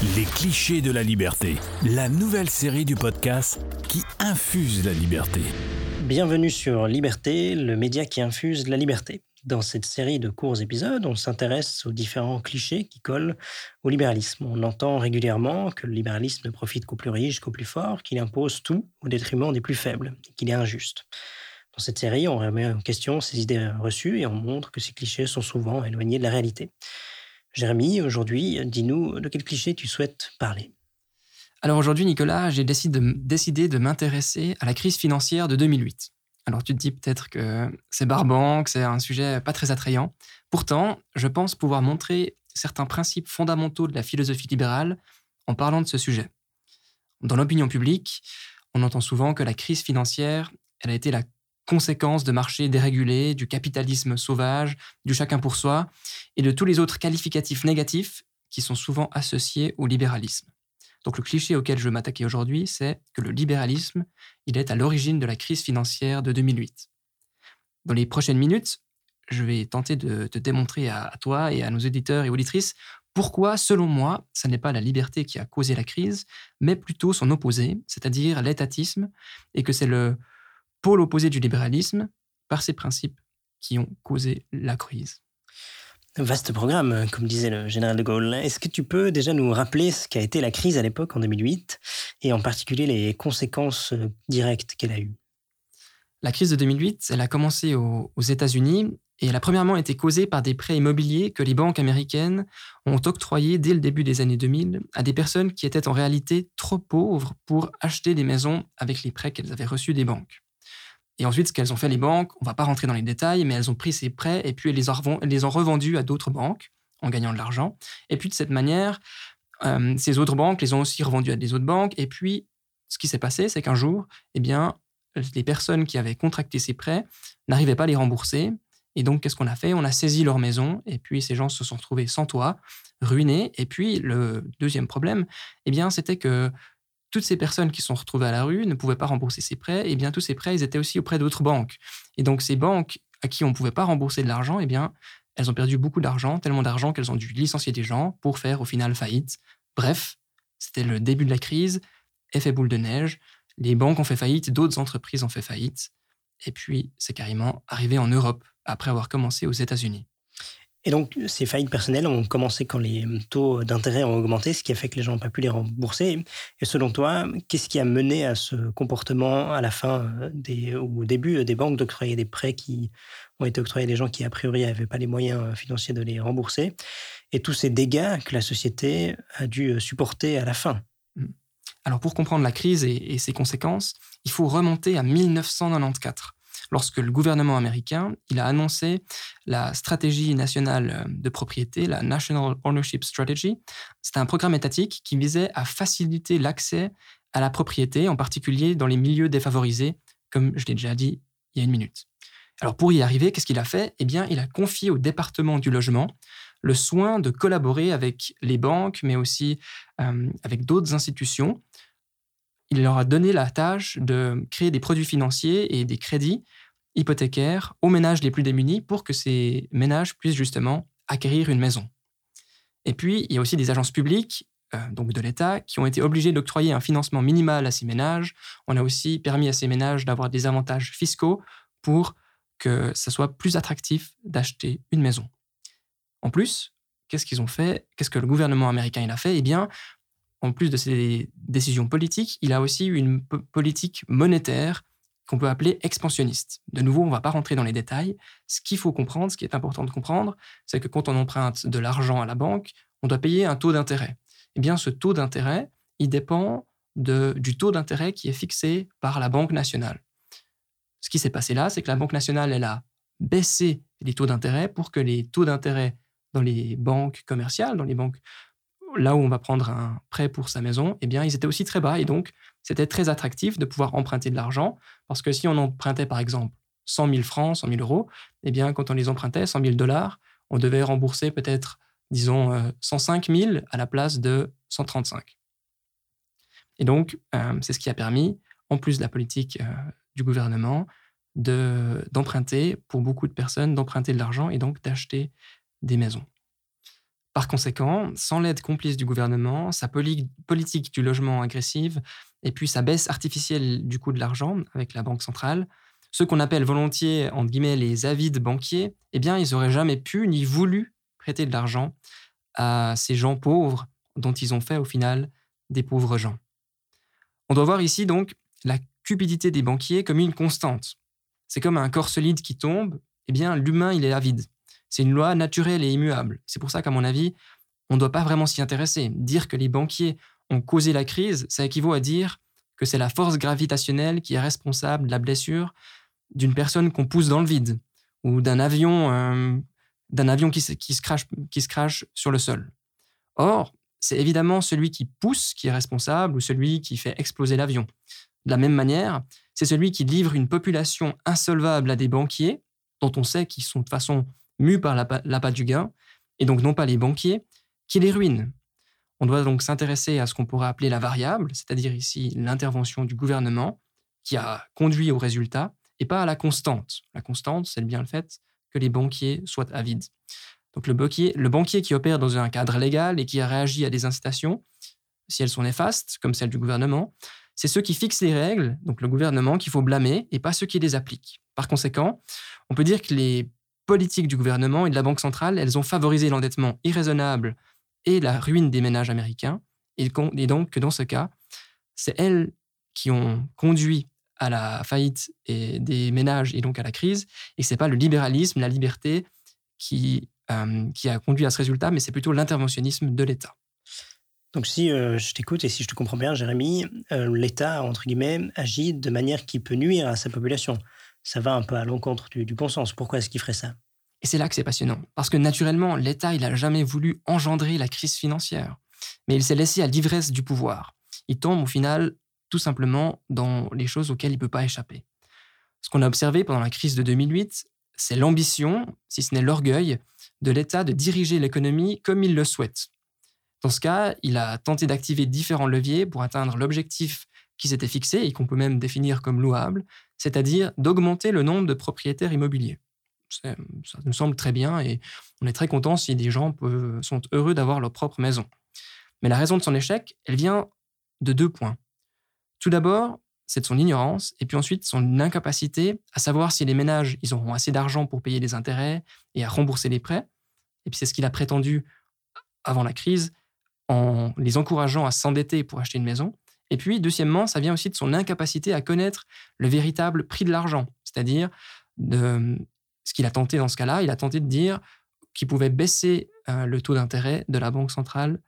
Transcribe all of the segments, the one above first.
Les clichés de la liberté, la nouvelle série du podcast qui infuse la liberté. Bienvenue sur Liberté, le média qui infuse la liberté. Dans cette série de courts épisodes, on s'intéresse aux différents clichés qui collent au libéralisme. On entend régulièrement que le libéralisme ne profite qu'aux plus riches, qu'aux plus forts, qu'il impose tout au détriment des plus faibles, qu'il est injuste. Dans cette série, on remet en question ces idées reçues et on montre que ces clichés sont souvent éloignés de la réalité. Jérémy, aujourd'hui, dis-nous de quel cliché tu souhaites parler? Alors aujourd'hui, Nicolas, j'ai décidé de, m'intéresser à la crise financière de 2008. Alors tu te dis peut-être que c'est barbant, que c'est un sujet pas très attrayant. Pourtant, je pense pouvoir montrer certains principes fondamentaux de la philosophie libérale en parlant de ce sujet. Dans l'opinion publique, on entend souvent que la crise financière, elle a été la conséquence de marchés dérégulés, du capitalisme sauvage, du chacun pour soi, et de tous les autres qualificatifs négatifs qui sont souvent associés au libéralisme. Donc le cliché auquel je veux m'attaquer aujourd'hui, c'est que le libéralisme, il est à l'origine de la crise financière de 2008. Dans les prochaines minutes, je vais tenter de te démontrer à, toi et à nos éditeurs et auditrices pourquoi, selon moi, ce n'est pas la liberté qui a causé la crise, mais plutôt son opposé, c'est-à-dire l'étatisme, et que c'est le, pôle opposé du libéralisme par ces principes qui ont causé la crise. Vaste programme, comme disait le général de Gaulle. Est-ce que tu peux déjà nous rappeler ce qu'a été la crise à l'époque en 2008 et en particulier les conséquences directes qu'elle a eues? La crise de 2008, elle a commencé aux, aux États-Unis et elle a premièrement été causée par des prêts immobiliers que les banques américaines ont octroyés dès le début des années 2000 à des personnes qui étaient en réalité trop pauvres pour acheter des maisons avec les prêts qu'elles avaient reçus des banques. Et ensuite, ce qu'elles ont fait, les banques, on ne va pas rentrer dans les détails, mais elles ont pris ces prêts et puis elles les ont, revendus à d'autres banques en gagnant de l'argent. Et puis de cette manière, euh, ces autres banques les ont aussi revendus à des autres banques. Et puis, ce qui s'est passé, c'est qu'un jour, eh bien, les personnes qui avaient contracté ces prêts n'arrivaient pas à les rembourser. Et donc, qu'est-ce qu'on a fait? On a saisi leur maison, et puis ces gens se sont retrouvés sans toit, ruinés. Et puis, le deuxième problème, eh bien, c'était que toutes ces personnes qui sont retrouvées à la rue ne pouvaient pas rembourser ces prêts, et bien tous ces prêts, ils étaient aussi auprès d'autres banques. Et donc ces banques à qui on ne pouvait pas rembourser de l'argent, eh bien, elles ont perdu beaucoup d'argent, tellement d'argent qu'elles ont dû licencier des gens pour faire au final faillite. Bref, c'était le début de la crise, effet boule de neige, les banques ont fait faillite, d'autres entreprises ont fait faillite, et puis c'est carrément arrivé en Europe, après avoir commencé aux États-Unis. Et donc, ces faillites personnelles ont commencé quand les taux d'intérêt ont augmenté, ce qui a fait que les gens n'ont pas pu les rembourser. Et selon toi, qu'est-ce qui a mené à ce comportement à la fin euh, ou au début des banques d'octroyer des prêts qui ont été octroyés à des gens qui, a priori, n'avaient pas les moyens euh, financiers de les rembourser? Et tous ces dégâts que la société a dû euh, supporter à la fin? Mmh. Alors, pour comprendre la crise et ses conséquences, il faut remonter à 1994 lorsque le gouvernement américain a annoncé la stratégie nationale euh, de propriété, la National Ownership Strategy. C'était un programme étatique qui visait à faciliter l'accès à la propriété, en particulier dans les milieux défavorisés, comme je l'ai déjà dit il y a une minute. Alors pour y arriver, qu'est-ce qu'il a fait? Eh bien, il a confié au département du logement le soin de collaborer avec les banques, mais aussi euh, avec d'autres institutions. Il leur a donné la tâche de créer des produits financiers et des crédits hypothécaires aux ménages les plus démunis pour que ces ménages puissent justement acquérir une maison. Et puis, il y a aussi des agences publiques, euh, donc de l'État, qui ont été obligées d'octroyer un financement minimal à ces ménages. On a aussi permis à ces ménages d'avoir des avantages fiscaux pour que ce soit plus attractif d'acheter une maison. En plus, qu'est-ce qu'ils ont fait? Qu'est-ce que le gouvernement américain a fait? Eh bien, en plus de ces décisions politiques, il a aussi une politique monétaire qu'on peut appeler expansionniste. De nouveau, on ne va pas rentrer dans les détails. Ce qu'il faut comprendre, ce qui est important de comprendre, c'est que quand on emprunte de l'argent à la banque, on doit payer un taux d'intérêt. Eh bien, ce taux d'intérêt, il dépend du taux d'intérêt qui est fixé par la Banque nationale. Ce qui s'est passé là, c'est que la Banque nationale, elle a baissé les taux d'intérêt pour que les taux d'intérêt dans les banques commerciales, dans les banques là où on va prendre un prêt pour sa maison, eh bien, ils étaient aussi très bas. Et donc, c'était très attractif de pouvoir emprunter de l'argent. Parce que si on empruntait, par exemple, 100 000 francs, 100 000 euros, eh bien, quand on les empruntait, 100 000 dollars, on devait rembourser peut-être, disons, 105 euh, 000 à la place de 135. Et donc, euh, c'est ce qui a permis, en plus de la politique euh, du gouvernement, d'emprunter, pour beaucoup de personnes, d'emprunter de l'argent et donc d'acheter des maisons. Par conséquent, sans l'aide complice du gouvernement, sa politique du logement agressive et puis sa baisse artificielle du coût de l'argent avec la Banque centrale, ceux qu'on appelle volontiers, entre guillemets, les avides banquiers, eh bien, ils n'auraient jamais pu ni voulu prêter de l'argent à ces gens pauvres dont ils ont fait au final des pauvres gens. On doit voir ici donc la cupidité des banquiers comme une constante. C'est comme un corps solide qui tombe, eh bien l'humain il est avide. C'est une loi naturelle et immuable. C'est pour ça qu'à mon avis, on ne doit pas vraiment s'y intéresser. Dire que les banquiers ont causé la crise, ça équivaut à dire que c'est la force gravitationnelle qui est responsable de la blessure d'une personne qu'on pousse dans le vide ou d'un avion, euh, avion qui, se crache, qui se crache sur le sol. Or, c'est évidemment celui qui pousse qui est responsable ou celui qui fait exploser l'avion. De la même manière, c'est celui qui livre une population insolvable à des banquiers, dont on sait qu'ils sont de façon mus par l'appât du gain, et donc non pas les banquiers, qui les ruinent. On doit donc s'intéresser à ce qu'on pourrait appeler la variable, c'est-à-dire ici l'intervention du gouvernement, qui a conduit au résultat, et pas à la constante. La constante, c'est bien le fait que les banquiers soient avides. Donc le banquier, le banquier qui opère dans un cadre légal et qui a réagi à des incitations, si elles sont néfastes, comme celles du gouvernement, c'est ceux qui fixent les règles, donc le gouvernement, qu'il faut blâmer et pas ceux qui les appliquent. Par conséquent, on peut dire que les politiques du gouvernement et de la Banque centrale, elles ont favorisé l'endettement irraisonnable et la ruine des ménages américains, et donc que dans ce cas, c'est elles qui ont conduit à la faillite des ménages et donc à la crise, et c'est pas le libéralisme, la liberté qui euh, qui a conduit à ce résultat, mais c'est plutôt l'interventionnisme de l'État. Donc si euh, je t'écoute et si je te comprends bien, Jérémy, euh, l'État, entre guillemets, agit de manière qui peut nuire à sa population. Ça va un peu à l'encontre du, bon sens. Pourquoi est-ce qu'il ferait ça? Et c'est là que c'est passionnant. Parce que naturellement, l'État, il n'a jamais voulu engendrer la crise financière. Mais il s'est laissé à l'ivresse du pouvoir. Il tombe au final tout simplement dans les choses auxquelles il ne peut pas échapper. Ce qu'on a observé pendant la crise de 2008, c'est l'ambition, si ce n'est l'orgueil, de l'État de diriger l'économie comme il le souhaite. Dans ce cas, il a tenté d'activer différents leviers pour atteindre l'objectif qui s'était fixé et qu'on peut même définir comme louable, c'est-à-dire d'augmenter le nombre de propriétaires immobiliers. Ça nous semble très bien et on est très content si des gens sont heureux d'avoir leur propre maison. Mais la raison de son échec, elle vient de deux points. Tout d'abord, c'est de son ignorance, et puis ensuite son incapacité à savoir si les ménages ils auront assez d'argent pour payer les intérêts et à rembourser les prêts. Et puis c'est ce qu'il a prétendu avant la crise en les encourageant à s'endetter pour acheter une maison. Et puis, deuxièmement, ça vient aussi de son incapacité à connaître le véritable prix de l'argent, c'est-à-dire de ce qu'il a tenté dans ce cas-là, il a tenté de dire qu'il pouvait baisser euh, le taux d'intérêt de la Banque centrale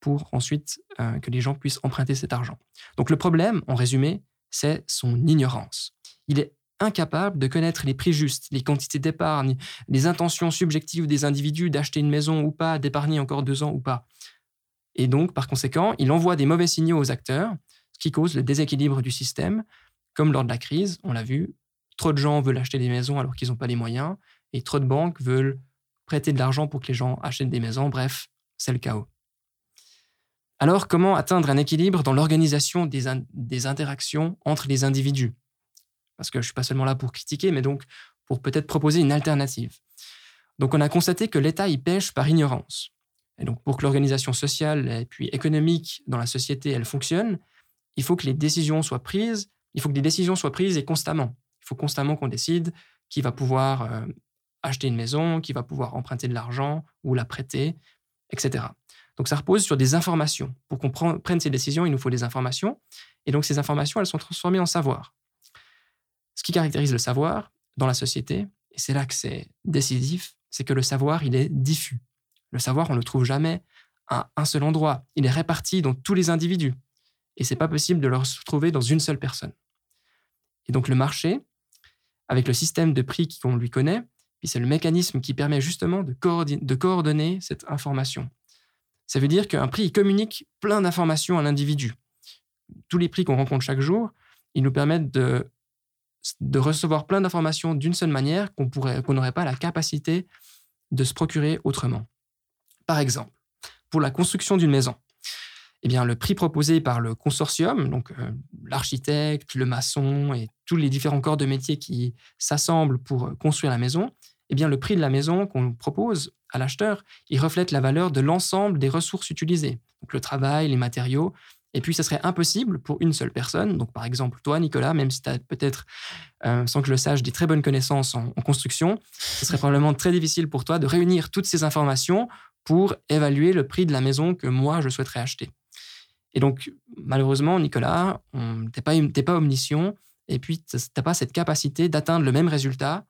pour ensuite euh, que les gens puissent emprunter cet argent. Donc le problème, en résumé, c'est son ignorance. Il est incapable de connaître les prix justes, les quantités d'épargne, les intentions subjectives des individus d'acheter une maison ou pas, d'épargner encore deux ans ou pas. Et donc, par conséquent, il envoie des mauvais signaux aux acteurs, ce qui cause le déséquilibre du système, comme lors de la crise, on l'a vu, trop de gens veulent acheter des maisons alors qu'ils n'ont pas les moyens, et trop de banques veulent prêter de l'argent pour que les gens achètent des maisons, bref, c'est le chaos. Alors, comment atteindre un équilibre dans l'organisation des, interactions entre les individus? Parce que je ne suis pas seulement là pour critiquer, mais donc pour peut-être proposer une alternative. Donc, on a constaté que l'État y pêche par ignorance. Et donc, pour que l'organisation sociale et puis économique dans la société, elle fonctionne, il faut que les décisions soient prises. Il faut que des décisions soient prises et constamment. Il faut constamment qu'on décide qui va pouvoir euh, acheter une maison, qui va pouvoir emprunter de l'argent ou la prêter, etc. Donc ça repose sur des informations. Pour qu'on prenne ces décisions, il nous faut des informations. Et donc ces informations, elles sont transformées en savoir. Ce qui caractérise le savoir dans la société, et c'est là que c'est décisif, c'est que le savoir, il est diffus. Le savoir, on ne le trouve jamais à un seul endroit. Il est réparti dans tous les individus. Et c'est pas possible de le retrouver dans une seule personne. Et donc le marché, avec le système de prix qu'on lui connaît, c'est le mécanisme qui permet justement de, coordonner cette information. Ça veut dire qu'un prix communique plein d'informations à l'individu. Tous les prix qu'on rencontre chaque jour, ils nous permettent de, recevoir plein d'informations d'une seule manière qu'on n'aurait pas la capacité de se procurer autrement. Par exemple, pour la construction d'une maison, eh bien, le prix proposé par le consortium, donc euh, l'architecte, le maçon et tous les différents corps de métier qui s'assemblent pour construire la maison, eh bien, le prix de la maison qu'on propose à l'acheteur, il reflète la valeur de l'ensemble des ressources utilisées, donc le travail, les matériaux. Et puis, ce serait impossible pour une seule personne, donc par exemple toi, Nicolas, même si tu as peut-être, euh, sans que je le sache, des très bonnes connaissances en construction, ce serait probablement très difficile pour toi de réunir toutes ces informations pour évaluer le prix de la maison que moi, je souhaiterais acheter. Et donc, malheureusement, Nicolas, tu n'es pas, pas omniscient, et puis tu n'as pas cette capacité d'atteindre le même résultat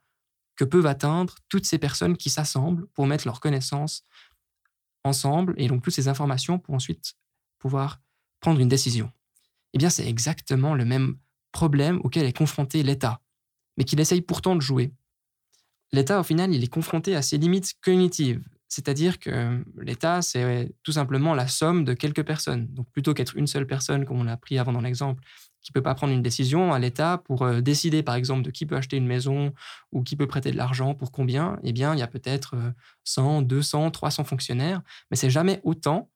que peuvent atteindre toutes ces personnes qui s'assemblent pour mettre leurs connaissances ensemble et donc toutes ces informations pour ensuite pouvoir prendre une décision. Eh bien, c'est exactement le même problème auquel est confronté l'État, mais qu'il essaye pourtant de jouer. L'État, au final, il est confronté à ses limites cognitives, c'est-à-dire que l'État, c'est tout simplement la somme de quelques personnes. Donc, plutôt qu'être une seule personne, comme on l'a pris avant dans l'exemple, qui ne peut pas prendre une décision à l'État pour euh, décider, par exemple, de qui peut acheter une maison ou qui peut prêter de l'argent pour combien, eh bien, il y a peut-être 100, 200, 300 fonctionnaires, mais c'est jamais autant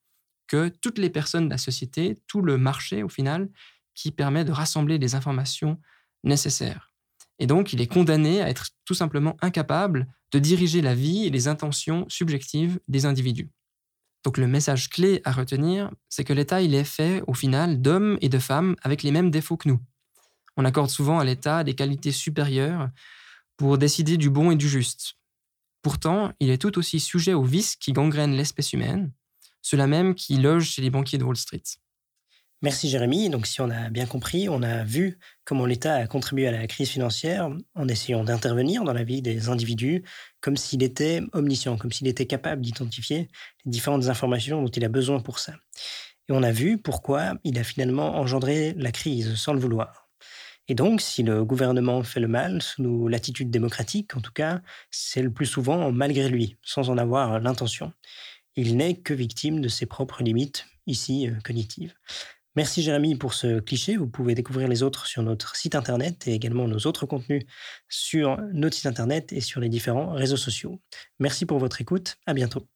que toutes les personnes de la société, tout le marché, au final, qui permet de rassembler les informations nécessaires. Et donc, il est condamné à être tout simplement incapable de diriger la vie et les intentions subjectives des individus. Donc le message clé à retenir, c'est que l'État, il est fait au final d'hommes et de femmes avec les mêmes défauts que nous. On accorde souvent à l'État des qualités supérieures pour décider du bon et du juste. Pourtant, il est tout aussi sujet aux vices qui gangrènent l'espèce humaine, ceux-là même qui logent chez les banquiers de Wall Street. Merci Jérémy. Donc si on a bien compris, on a vu comment l'État a contribué à la crise financière en essayant d'intervenir dans la vie des individus comme s'il était omniscient, comme s'il était capable d'identifier les différentes informations dont il a besoin pour ça. Et on a vu pourquoi il a finalement engendré la crise sans le vouloir. Et donc, si le gouvernement fait le mal sous l'attitude démocratique, en tout cas, c'est le plus souvent malgré lui, sans en avoir l'intention. Il n'est que victime de ses propres limites, ici euh, cognitives. Merci Jérémy pour ce cliché. Vous pouvez découvrir les autres sur notre site internet et également nos autres contenus sur notre site internet et sur les différents réseaux sociaux. Merci pour votre écoute. À bientôt.